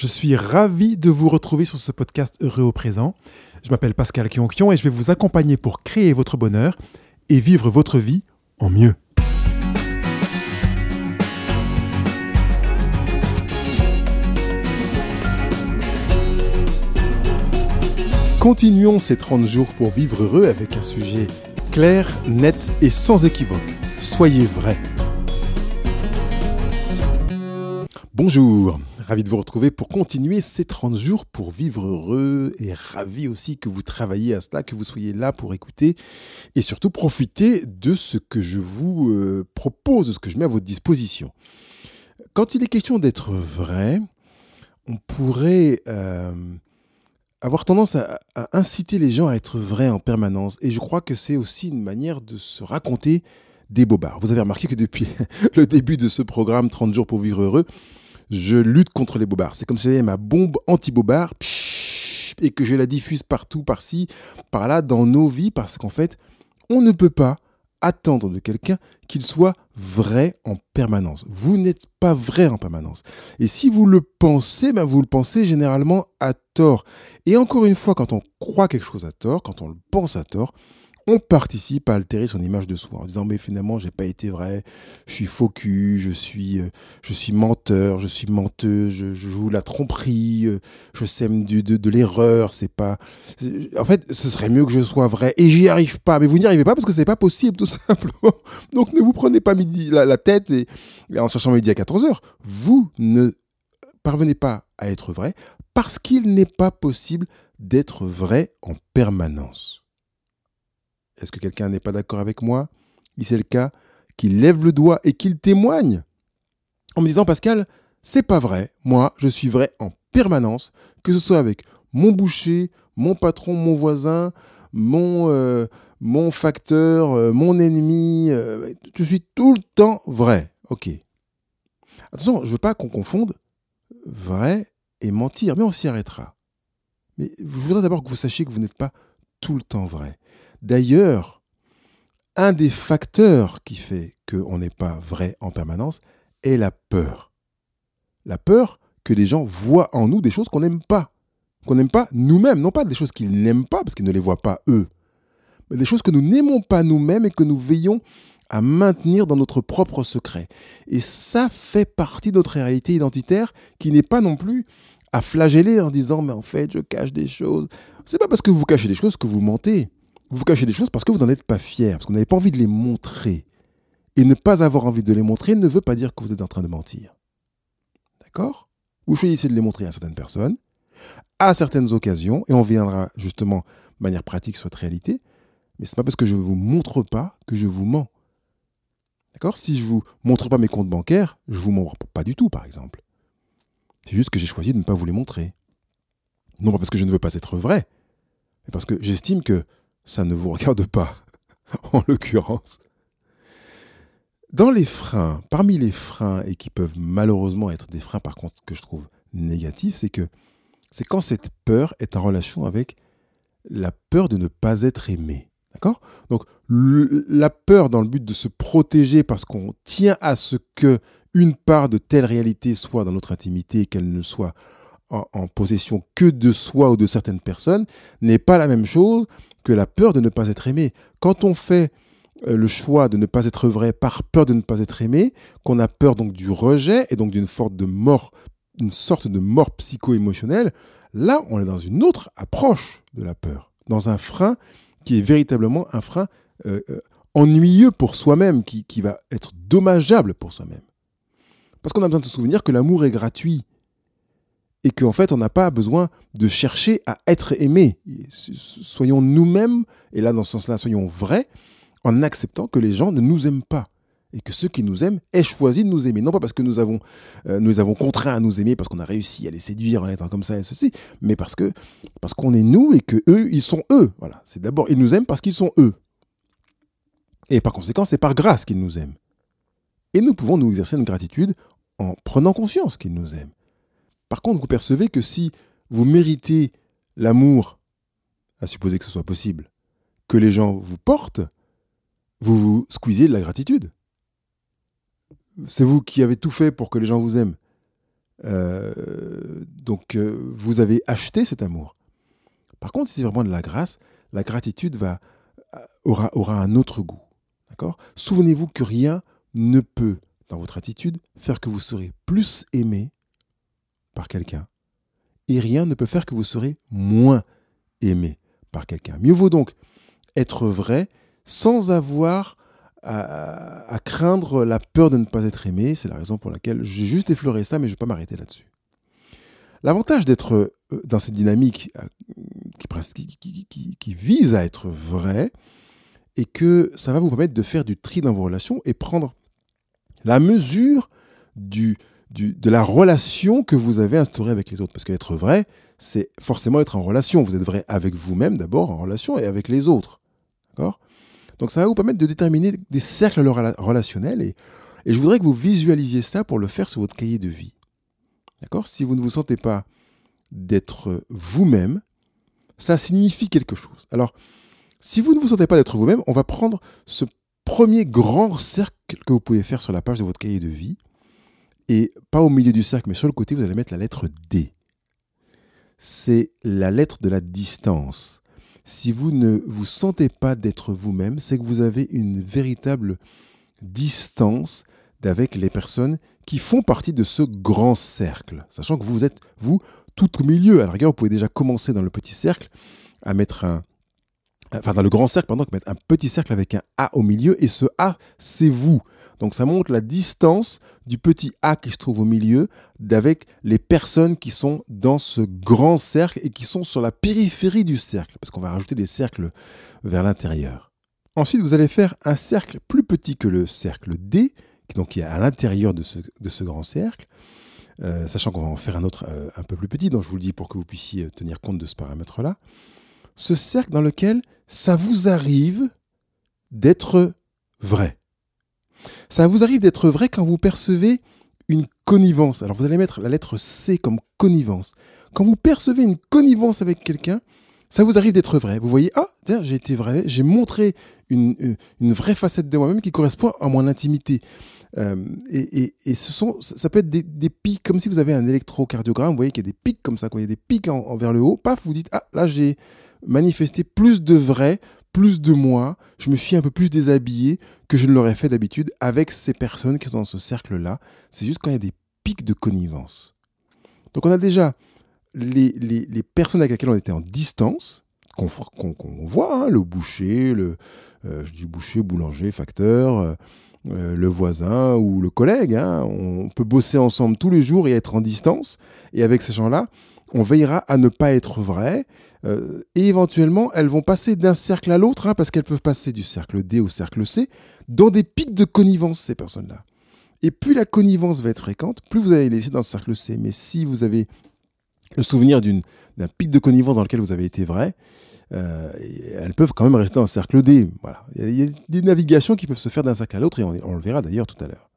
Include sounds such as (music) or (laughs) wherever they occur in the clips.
Je suis ravi de vous retrouver sur ce podcast Heureux au présent. Je m'appelle Pascal Kionkion et je vais vous accompagner pour créer votre bonheur et vivre votre vie en mieux. Continuons ces 30 jours pour vivre heureux avec un sujet clair, net et sans équivoque. Soyez vrai. Bonjour, ravi de vous retrouver pour continuer ces 30 jours pour vivre heureux et ravi aussi que vous travaillez à cela, que vous soyez là pour écouter et surtout profiter de ce que je vous euh, propose, de ce que je mets à votre disposition. Quand il est question d'être vrai, on pourrait euh, avoir tendance à, inciter les gens à être vrais en permanence. Et je crois que c'est aussi une manière de se raconter des bobards. Vous avez remarqué que depuis (laughs) le début de ce programme 30 jours pour vivre heureux, je lutte contre les bobards. C'est comme si j'avais ma bombe anti-bobard et que je la diffuse partout, par-ci, par-là, dans nos vies, parce qu'en fait, on ne peut pas attendre de quelqu'un qu'il soit vrai en permanence. Vous n'êtes pas vrai en permanence. Et si vous le pensez, ben vous le pensez généralement à tort. Et encore une fois, quand on croit quelque chose à tort, quand on le pense à tort, on participe à altérer son image de soi en disant mais finalement j'ai pas été vrai, je suis faux cul, je suis, euh, je suis menteur, je suis menteuse, je, joue la tromperie, euh, je sème du, de, l'erreur, c'est pas... En fait, ce serait mieux que je sois vrai et j'y arrive pas, mais vous n'y arrivez pas parce que c'est pas possible tout (laughs) simplement. Donc ne vous prenez pas midi, la, tête et, en cherchant midi à 14h, vous ne parvenez pas à être vrai parce qu'il n'est pas possible d'être vrai en permanence. Est-ce que quelqu'un n'est pas d'accord avec moi? Si c'est le cas, qu'il lève le doigt et qu'il témoigne en me disant Pascal, c'est pas vrai. Moi, je suis vrai en permanence, que ce soit avec mon boucher, mon patron, mon voisin, mon, euh, mon facteur, euh, mon ennemi. Euh, je suis tout le temps vrai. Ok. Attention, je ne veux pas qu'on confonde vrai et mentir, mais on s'y arrêtera. Mais je voudrais d'abord que vous sachiez que vous n'êtes pas tout le temps vrai. D'ailleurs, un des facteurs qui fait qu'on n'est pas vrai en permanence est la peur. La peur que les gens voient en nous des choses qu'on n'aime pas. Qu'on n'aime pas nous-mêmes, non pas des choses qu'ils n'aiment pas parce qu'ils ne les voient pas eux, mais des choses que nous n'aimons pas nous-mêmes et que nous veillons à maintenir dans notre propre secret. Et ça fait partie de notre réalité identitaire qui n'est pas non plus à flageller en disant mais en fait je cache des choses. C'est pas parce que vous cachez des choses que vous mentez. Vous cachez des choses parce que vous n'en êtes pas fier, parce que vous n'avez pas envie de les montrer. Et ne pas avoir envie de les montrer ne veut pas dire que vous êtes en train de mentir. D'accord? Vous choisissez de les montrer à certaines personnes, à certaines occasions, et on viendra justement de manière pratique sur cette réalité. Mais ce n'est pas parce que je ne vous montre pas que je vous mens. D'accord? Si je ne vous montre pas mes comptes bancaires, je ne vous mens pas du tout, par exemple. C'est juste que j'ai choisi de ne pas vous les montrer. Non pas parce que je ne veux pas être vrai, mais parce que j'estime que ça ne vous regarde pas, (laughs) en l'occurrence. Dans les freins, parmi les freins, et qui peuvent malheureusement être des freins par contre que je trouve négatifs, c'est que c'est quand cette peur est en relation avec la peur de ne pas être aimé. D'accord? Donc la peur dans le but de se protéger parce qu'on tient à ce que une part de telle réalité soit dans notre intimité, qu'elle ne soit en, possession que de soi ou de certaines personnes, n'est pas la même chose que la peur de ne pas être aimé. Quand on fait euh, le choix de ne pas être vrai par peur de ne pas être aimé, qu'on a peur donc du rejet et donc d'une sorte de mort, psycho-émotionnelle, là on est dans une autre approche de la peur, dans un frein qui est véritablement un frein euh, euh, ennuyeux pour soi-même, qui, qui va être dommageable pour soi-même. Parce qu'on a besoin de se souvenir que l'amour est gratuit et qu'en fait, on n'a pas besoin de chercher à être aimé. Soyons nous-mêmes, et là, dans ce sens-là, soyons vrais, en acceptant que les gens ne nous aiment pas. Et que ceux qui nous aiment aient choisi de nous aimer. Non pas parce que nous avons, euh, nous avons contraint à nous aimer, parce qu'on a réussi à les séduire en étant comme ça et ceci, mais parce que parce qu'on est nous et que eux, ils sont eux. Voilà. C'est d'abord, ils nous aiment parce qu'ils sont eux. Et par conséquent, c'est par grâce qu'ils nous aiment. Et nous pouvons nous exercer une gratitude en prenant conscience qu'ils nous aiment. Par contre, vous percevez que si vous méritez l'amour, à supposer que ce soit possible, que les gens vous portent, vous vous squeezez de la gratitude. C'est vous qui avez tout fait pour que les gens vous aiment. Euh, Donc euh, vous avez acheté cet amour. Par contre, si c'est vraiment de la grâce, la gratitude aura, un autre goût. Souvenez-vous que rien ne peut, dans votre attitude, faire que vous serez plus aimé quelqu'un. Et rien ne peut faire que vous serez moins aimé par quelqu'un. Mieux vaut donc être vrai sans avoir à, craindre la peur de ne pas être aimé. C'est la raison pour laquelle j'ai juste effleuré ça, mais je ne vais pas m'arrêter là-dessus. L'avantage d'être euh, dans cette dynamique euh, qui, vise à être vrai est que ça va vous permettre de faire du tri dans vos relations et prendre la mesure du, de la relation que vous avez instaurée avec les autres. Parce qu'être vrai, c'est forcément être en relation. Vous êtes vrai avec vous-même d'abord, en relation, et avec les autres. D'accord? Donc ça va vous permettre de déterminer des cercles relationnels. Et, et je voudrais que vous visualisiez ça pour le faire sur votre cahier de vie. D'accord? Si vous ne vous sentez pas d'être vous-même, ça signifie quelque chose. Alors, si vous ne vous sentez pas d'être vous-même, on va prendre ce premier grand cercle que vous pouvez faire sur la page de votre cahier de vie. Et pas au milieu du cercle, mais sur le côté, vous allez mettre la lettre D. C'est la lettre de la distance. Si vous ne vous sentez pas d'être vous-même, c'est que vous avez une véritable distance d'avec les personnes qui font partie de ce grand cercle. Sachant que vous êtes, vous, tout au milieu. À la vous pouvez déjà commencer dans le petit cercle à mettre un, enfin dans le grand cercle, pardon, mettre un petit cercle avec un A au milieu, et ce A, c'est vous. Donc ça montre la distance du petit A qui se trouve au milieu d'avec les personnes qui sont dans ce grand cercle et qui sont sur la périphérie du cercle, parce qu'on va rajouter des cercles vers l'intérieur. Ensuite, vous allez faire un cercle plus petit que le cercle D, donc qui est à l'intérieur de ce, de ce grand cercle. Euh, sachant qu'on va en faire un autre euh, un peu plus petit, donc je vous le dis pour que vous puissiez tenir compte de ce paramètre-là ce cercle dans lequel ça vous arrive d'être vrai. Ça vous arrive d'être vrai quand vous percevez une connivence. Alors vous allez mettre la lettre C comme connivence. Quand vous percevez une connivence avec quelqu'un, ça vous arrive d'être vrai. Vous voyez, ah, j'ai été vrai, j'ai montré une, une, vraie facette de moi-même qui correspond à mon intimité. Euh, et, et, ce sont, ça peut être des, des, pics, comme si vous avez un électrocardiogramme, vous voyez qu'il y a des pics comme ça, quoi. il y a des pics en, vers le haut, paf, vous dites, ah, là j'ai manifester plus de vrai, plus de moi, je me suis un peu plus déshabillé que je ne l'aurais fait d'habitude avec ces personnes qui sont dans ce cercle-là. C'est juste quand il y a des pics de connivence. Donc on a déjà les, les, personnes avec lesquelles on était en distance, qu'on voit, hein, le boucher, le euh, boucher, boulanger, facteur, euh, euh, le voisin ou le collègue. Hein. On peut bosser ensemble tous les jours et être en distance. Et avec ces gens-là, on veillera à ne pas être vrai euh, et éventuellement, elles vont passer d'un cercle à l'autre, hein, parce qu'elles peuvent passer du cercle D au cercle C, dans des pics de connivence, ces personnes-là. Et plus la connivence va être fréquente, plus vous allez laisser dans le cercle C. Mais si vous avez le souvenir d'un pic de connivence dans lequel vous avez été vrai, euh, elles peuvent quand même rester dans le cercle D. Voilà. Il y a des navigations qui peuvent se faire d'un cercle à l'autre, et on, le verra d'ailleurs tout à l'heure.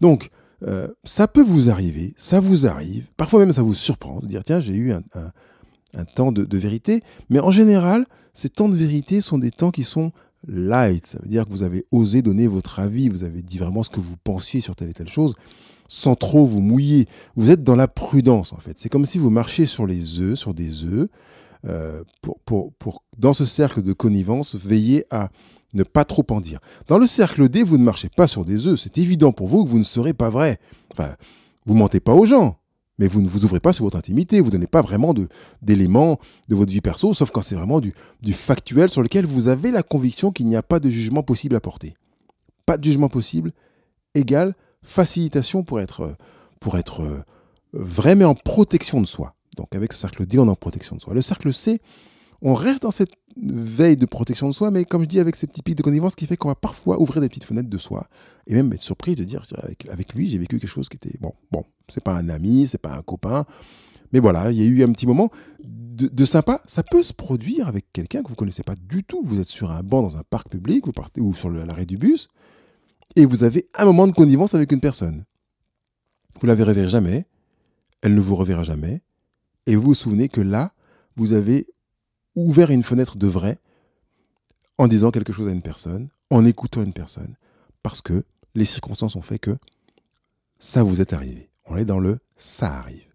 Donc, euh, ça peut vous arriver, ça vous arrive, parfois même ça vous surprend de dire tiens, j'ai eu un, temps de, vérité. Mais en général, ces temps de vérité sont des temps qui sont light. Ça veut dire que vous avez osé donner votre avis, vous avez dit vraiment ce que vous pensiez sur telle et telle chose, sans trop vous mouiller. Vous êtes dans la prudence, en fait. C'est comme si vous marchiez sur les œufs, sur des œufs, euh, pour, dans ce cercle de connivence, veiller à ne pas trop en dire. Dans le cercle D, vous ne marchez pas sur des œufs. C'est évident pour vous que vous ne serez pas vrai. Enfin, vous mentez pas aux gens. Mais vous ne vous ouvrez pas sur votre intimité, vous ne donnez pas vraiment d'éléments de, votre vie perso, sauf quand c'est vraiment du, du, factuel sur lequel vous avez la conviction qu'il n'y a pas de jugement possible à porter. Pas de jugement possible égale facilitation pour être, pour être euh, vrai, mais en protection de soi. Donc avec ce cercle D, on est en protection de soi. Le cercle C, on reste dans cette veille de protection de soi, mais comme je dis, avec ces petits pics de connivence qui fait qu'on va parfois ouvrir des petites fenêtres de soi et même être surpris de dire avec, lui, j'ai vécu quelque chose qui était bon, bon, c'est pas un ami, c'est pas un copain, mais voilà, il y a eu un petit moment de, sympa. Ça peut se produire avec quelqu'un que vous connaissez pas du tout. Vous êtes sur un banc dans un parc public, vous partez ou sur l'arrêt du bus, et vous avez un moment de connivence avec une personne. Vous la verrez jamais, elle ne vous reverra jamais, et vous vous souvenez que là, vous avez ouvert une fenêtre de vrai en disant quelque chose à une personne, en écoutant une personne, parce que les circonstances ont fait que ça vous est arrivé. On est dans le ça arrive.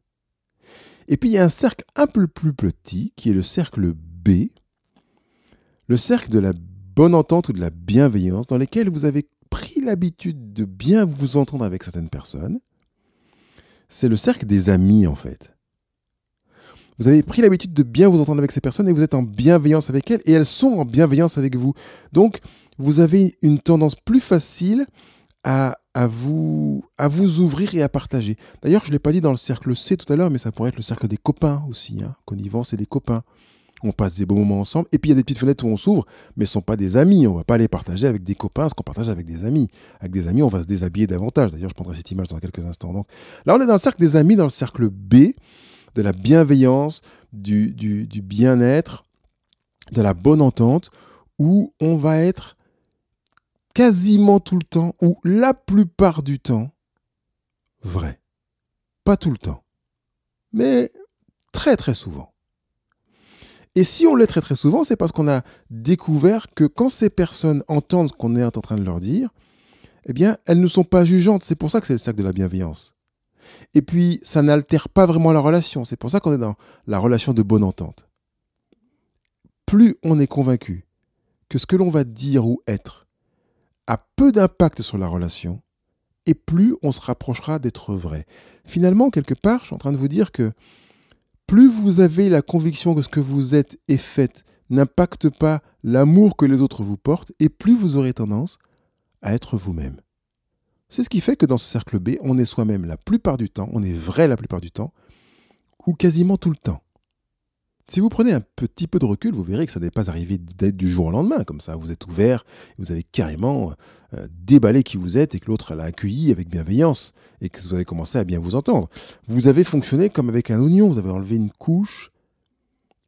Et puis il y a un cercle un peu plus petit qui est le cercle B, le cercle de la bonne entente ou de la bienveillance dans lequel vous avez pris l'habitude de bien vous entendre avec certaines personnes. C'est le cercle des amis en fait. Vous avez pris l'habitude de bien vous entendre avec ces personnes et vous êtes en bienveillance avec elles et elles sont en bienveillance avec vous. Donc, vous avez une tendance plus facile à, vous, à vous ouvrir et à partager. D'ailleurs, je ne l'ai pas dit dans le cercle C tout à l'heure, mais ça pourrait être le cercle des copains aussi. Hein. Connivence et des copains. On passe des bons moments ensemble. Et puis, il y a des petites fenêtres où on s'ouvre, mais ce ne sont pas des amis. On ne va pas les partager avec des copains, ce qu'on partage avec des amis. Avec des amis, on va se déshabiller davantage. D'ailleurs, je prendrai cette image dans quelques instants. Donc, là, on est dans le cercle des amis, dans le cercle B de la bienveillance, du, bien-être, de la bonne entente, où on va être quasiment tout le temps, ou la plupart du temps, vrai. Pas tout le temps, mais très très souvent. Et si on l'est très très souvent, c'est parce qu'on a découvert que quand ces personnes entendent ce qu'on est en train de leur dire, eh bien, elles ne sont pas jugeantes. C'est pour ça que c'est le cercle de la bienveillance. Et puis, ça n'altère pas vraiment la relation. C'est pour ça qu'on est dans la relation de bonne entente. Plus on est convaincu que ce que l'on va dire ou être a peu d'impact sur la relation, et plus on se rapprochera d'être vrai. Finalement, quelque part, je suis en train de vous dire que plus vous avez la conviction que ce que vous êtes et faites n'impacte pas l'amour que les autres vous portent, et plus vous aurez tendance à être vous-même. C'est ce qui fait que dans ce cercle B, on est soi-même la plupart du temps, on est vrai la plupart du temps, ou quasiment tout le temps. Si vous prenez un petit peu de recul, vous verrez que ça n'est pas arrivé du jour au lendemain, comme ça. Vous êtes ouvert, vous avez carrément euh, déballé qui vous êtes et que l'autre l'a accueilli avec bienveillance et que vous avez commencé à bien vous entendre. Vous avez fonctionné comme avec un oignon, vous avez enlevé une couche,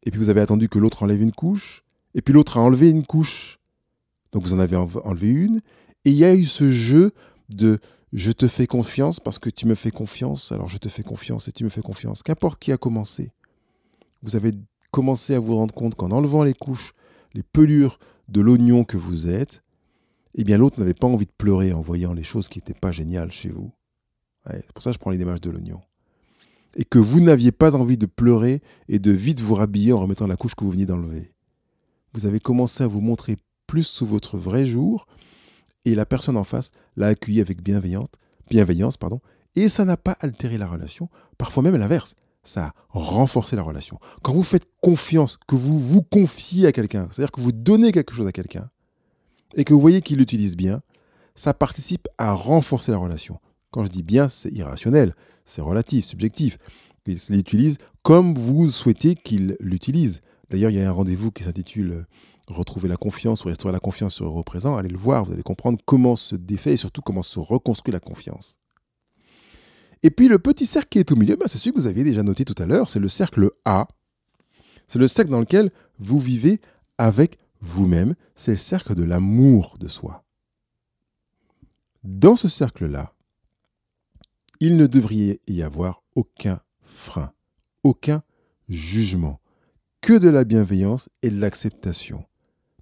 et puis vous avez attendu que l'autre enlève une couche, et puis l'autre a enlevé une couche, donc vous en avez enlevé une, et il y a eu ce jeu de je te fais confiance parce que tu me fais confiance, alors je te fais confiance et tu me fais confiance. Qu'importe qui a commencé. Vous avez commencé à vous rendre compte qu'en enlevant les couches, les pelures de l'oignon que vous êtes, eh bien l'autre n'avait pas envie de pleurer en voyant les choses qui n'étaient pas géniales chez vous. c'est pour ça que je prends l'image de l'oignon. Et que vous n'aviez pas envie de pleurer et de vite vous rhabiller en remettant la couche que vous veniez d'enlever. Vous avez commencé à vous montrer plus sous votre vrai jour et la personne en face l'a accueilli avec bienveillance, bienveillance pardon, et ça n'a pas altéré la relation, parfois même l'inverse, ça a renforcé la relation. Quand vous faites confiance, que vous vous confiez à quelqu'un, c'est-à-dire que vous donnez quelque chose à quelqu'un, et que vous voyez qu'il l'utilise bien, ça participe à renforcer la relation. Quand je dis bien, c'est irrationnel, c'est relatif, subjectif. Il l'utilise comme vous souhaitez qu'il l'utilise. D'ailleurs, il y a un rendez-vous qui s'intitule retrouver la confiance ou restaurer la confiance sur le présent, allez le voir, vous allez comprendre comment se défait et surtout comment se reconstruit la confiance. Et puis le petit cercle qui est au milieu, ben, c'est celui que vous aviez déjà noté tout à l'heure, c'est le cercle A. C'est le cercle dans lequel vous vivez avec vous-même, c'est le cercle de l'amour de soi. Dans ce cercle-là, il ne devrait y avoir aucun frein, aucun jugement, que de la bienveillance et de l'acceptation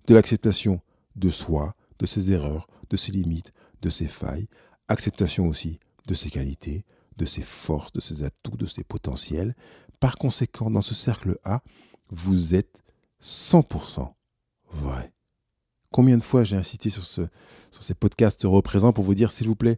de l'acceptation de soi, de ses erreurs, de ses limites, de ses failles, acceptation aussi de ses qualités, de ses forces, de ses atouts, de ses potentiels. Par conséquent, dans ce cercle A, vous êtes 100% vrai. Combien de fois j'ai insisté sur, ce, sur ces podcasts représents pour vous dire, s'il vous plaît,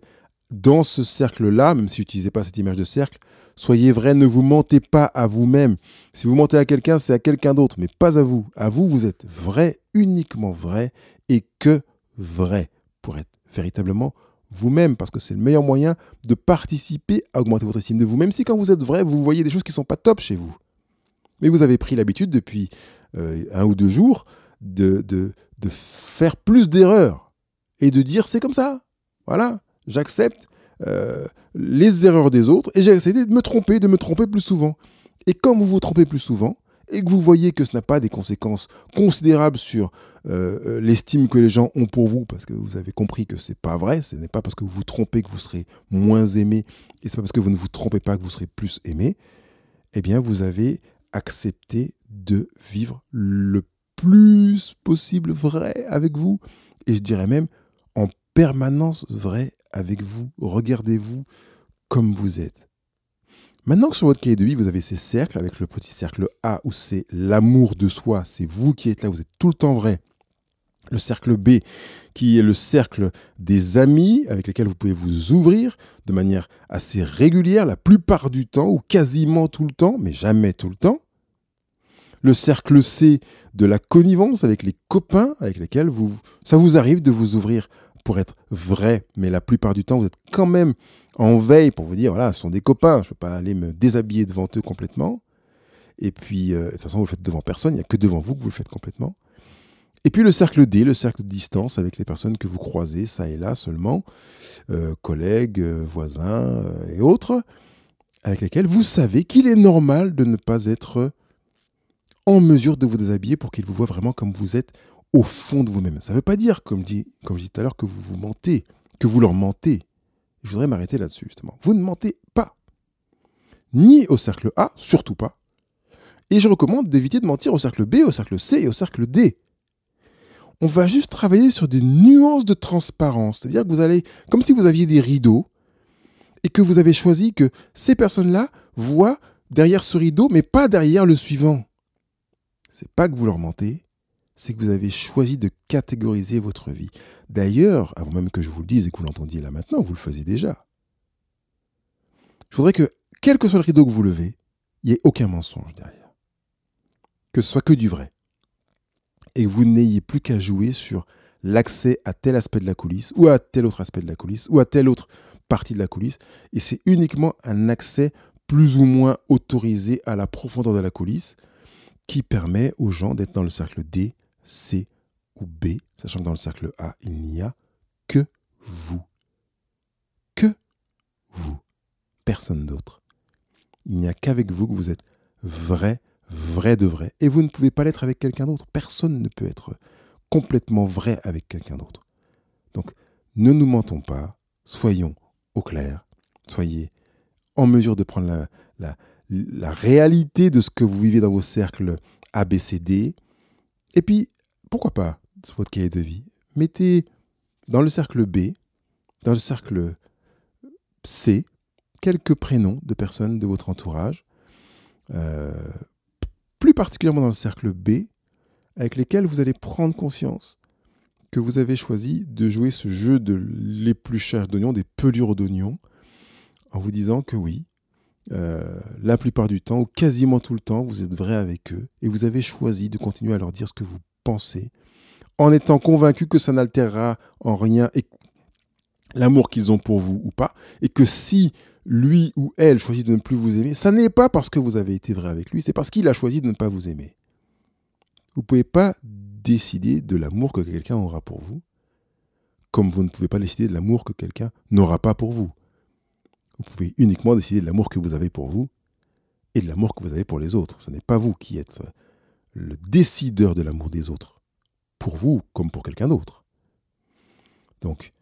dans ce cercle-là, même si n'utilisez pas cette image de cercle, soyez vrai, ne vous mentez pas à vous-même. Si vous mentez à quelqu'un, c'est à quelqu'un d'autre, mais pas à vous. À vous, vous êtes vrai, uniquement vrai, et que vrai, pour être véritablement vous-même, parce que c'est le meilleur moyen de participer à augmenter votre estime de vous. Même si quand vous êtes vrai, vous voyez des choses qui ne sont pas top chez vous. Mais vous avez pris l'habitude depuis euh, un ou deux jours de, de, de faire plus d'erreurs et de dire c'est comme ça. Voilà j'accepte euh, les erreurs des autres et j'ai essayé de me tromper, de me tromper plus souvent. Et quand vous vous trompez plus souvent et que vous voyez que ce n'a pas des conséquences considérables sur euh, euh, l'estime que les gens ont pour vous, parce que vous avez compris que c'est pas vrai, ce n'est pas parce que vous vous trompez que vous serez moins aimé, et c'est pas parce que vous ne vous trompez pas que vous serez plus aimé, eh bien vous avez accepté de vivre le plus possible vrai avec vous, et je dirais même en permanence vrai avec vous, regardez-vous comme vous êtes. Maintenant que sur votre cahier de vie, vous avez ces cercles, avec le petit cercle A où c'est l'amour de soi, c'est vous qui êtes là, vous êtes tout le temps vrai. Le cercle B qui est le cercle des amis avec lesquels vous pouvez vous ouvrir de manière assez régulière, la plupart du temps ou quasiment tout le temps, mais jamais tout le temps. Le cercle C de la connivence avec les copains avec lesquels vous, ça vous arrive de vous ouvrir pour être vrai, mais la plupart du temps, vous êtes quand même en veille pour vous dire, voilà, ce sont des copains, je ne peux pas aller me déshabiller devant eux complètement. Et puis, euh, de toute façon, vous le faites devant personne, il n'y a que devant vous que vous le faites complètement. Et puis le cercle D, le cercle de distance avec les personnes que vous croisez, ça et là seulement, euh, collègues, euh, voisins et autres, avec lesquels vous savez qu'il est normal de ne pas être en mesure de vous déshabiller pour qu'ils vous voient vraiment comme vous êtes au fond de vous-même. Ça ne veut pas dire, comme, dit, comme je disais tout à l'heure, que vous vous mentez, que vous leur mentez. Je voudrais m'arrêter là-dessus, justement. Vous ne mentez pas. Ni au cercle A, surtout pas. Et je recommande d'éviter de mentir au cercle B, au cercle C et au cercle D. On va juste travailler sur des nuances de transparence. C'est-à-dire que vous allez, comme si vous aviez des rideaux, et que vous avez choisi que ces personnes-là voient derrière ce rideau, mais pas derrière le suivant. C'est pas que vous leur mentez, c'est que vous avez choisi de catégoriser votre vie. D'ailleurs, avant même que je vous le dise et que vous l'entendiez là maintenant, vous le faisiez déjà. Je voudrais que, quel que soit le rideau que vous levez, il n'y ait aucun mensonge derrière. Que ce soit que du vrai. Et que vous n'ayez plus qu'à jouer sur l'accès à tel aspect de la coulisse, ou à tel autre aspect de la coulisse, ou à telle autre partie de la coulisse. Et c'est uniquement un accès plus ou moins autorisé à la profondeur de la coulisse qui permet aux gens d'être dans le cercle D, C ou B, sachant que dans le cercle A, il n'y a que vous. Que vous. Personne d'autre. Il n'y a qu'avec vous que vous êtes vrai, vrai de vrai. Et vous ne pouvez pas l'être avec quelqu'un d'autre. Personne ne peut être complètement vrai avec quelqu'un d'autre. Donc, ne nous mentons pas. Soyons au clair. Soyez en mesure de prendre la, la, réalité de ce que vous vivez dans vos cercles ABCD. Et puis, pourquoi pas, sur votre cahier de vie, mettez dans le cercle B, dans le cercle C, quelques prénoms de personnes de votre entourage, euh, plus particulièrement dans le cercle B, avec lesquels vous allez prendre conscience que vous avez choisi de jouer ce jeu de l'épluchage d'oignons, des pelures d'oignons, en vous disant que oui, euh, la plupart du temps, ou quasiment tout le temps, vous êtes vrai avec eux et vous avez choisi de continuer à leur dire ce que vous pensez, en étant convaincu que ça n'altérera en rien l'amour qu'ils ont pour vous ou pas, et que si lui ou elle choisit de ne plus vous aimer, ça n'est pas parce que vous avez été vrai avec lui, c'est parce qu'il a choisi de ne pas vous aimer. Vous ne pouvez pas décider de l'amour que quelqu'un aura pour vous, comme vous ne pouvez pas décider de l'amour que quelqu'un n'aura pas pour vous. Vous pouvez uniquement décider de l'amour que vous avez pour vous et de l'amour que vous avez pour les autres. Ce n'est pas vous qui êtes le décideur de l'amour des autres, pour vous comme pour quelqu'un d'autre. Donc,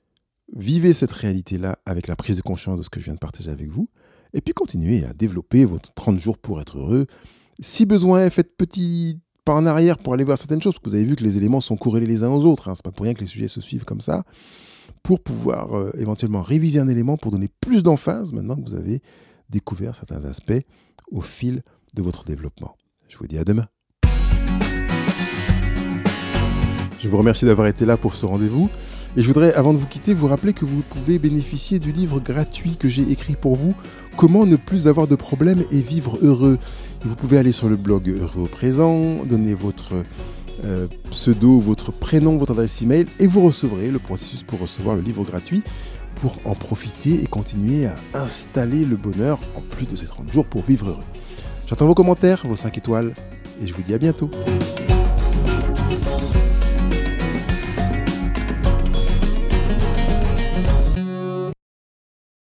vivez cette réalité-là avec la prise de conscience de ce que je viens de partager avec vous, et puis continuez à développer votre 30 jours pour être heureux. Si besoin, faites petit pas en arrière pour aller voir certaines choses, parce que vous avez vu que les éléments sont corrélés les uns aux autres, hein. Ce n'est pas pour rien que les sujets se suivent comme ça pour pouvoir euh, éventuellement réviser un élément pour donner plus d'emphase maintenant que vous avez découvert certains aspects au fil de votre développement. Je vous dis à demain. Je vous remercie d'avoir été là pour ce rendez-vous. Et je voudrais, avant de vous quitter, vous rappeler que vous pouvez bénéficier du livre gratuit que j'ai écrit pour vous, Comment ne plus avoir de problèmes et vivre heureux. vous pouvez aller sur le blog Heureux au présent, donner votre euh, pseudo, votre prénom, votre adresse email et vous recevrez le processus pour recevoir le livre gratuit pour en profiter et continuer à installer le bonheur en plus de ces 30 jours pour vivre heureux. J'attends vos commentaires, vos 5 étoiles et je vous dis à bientôt.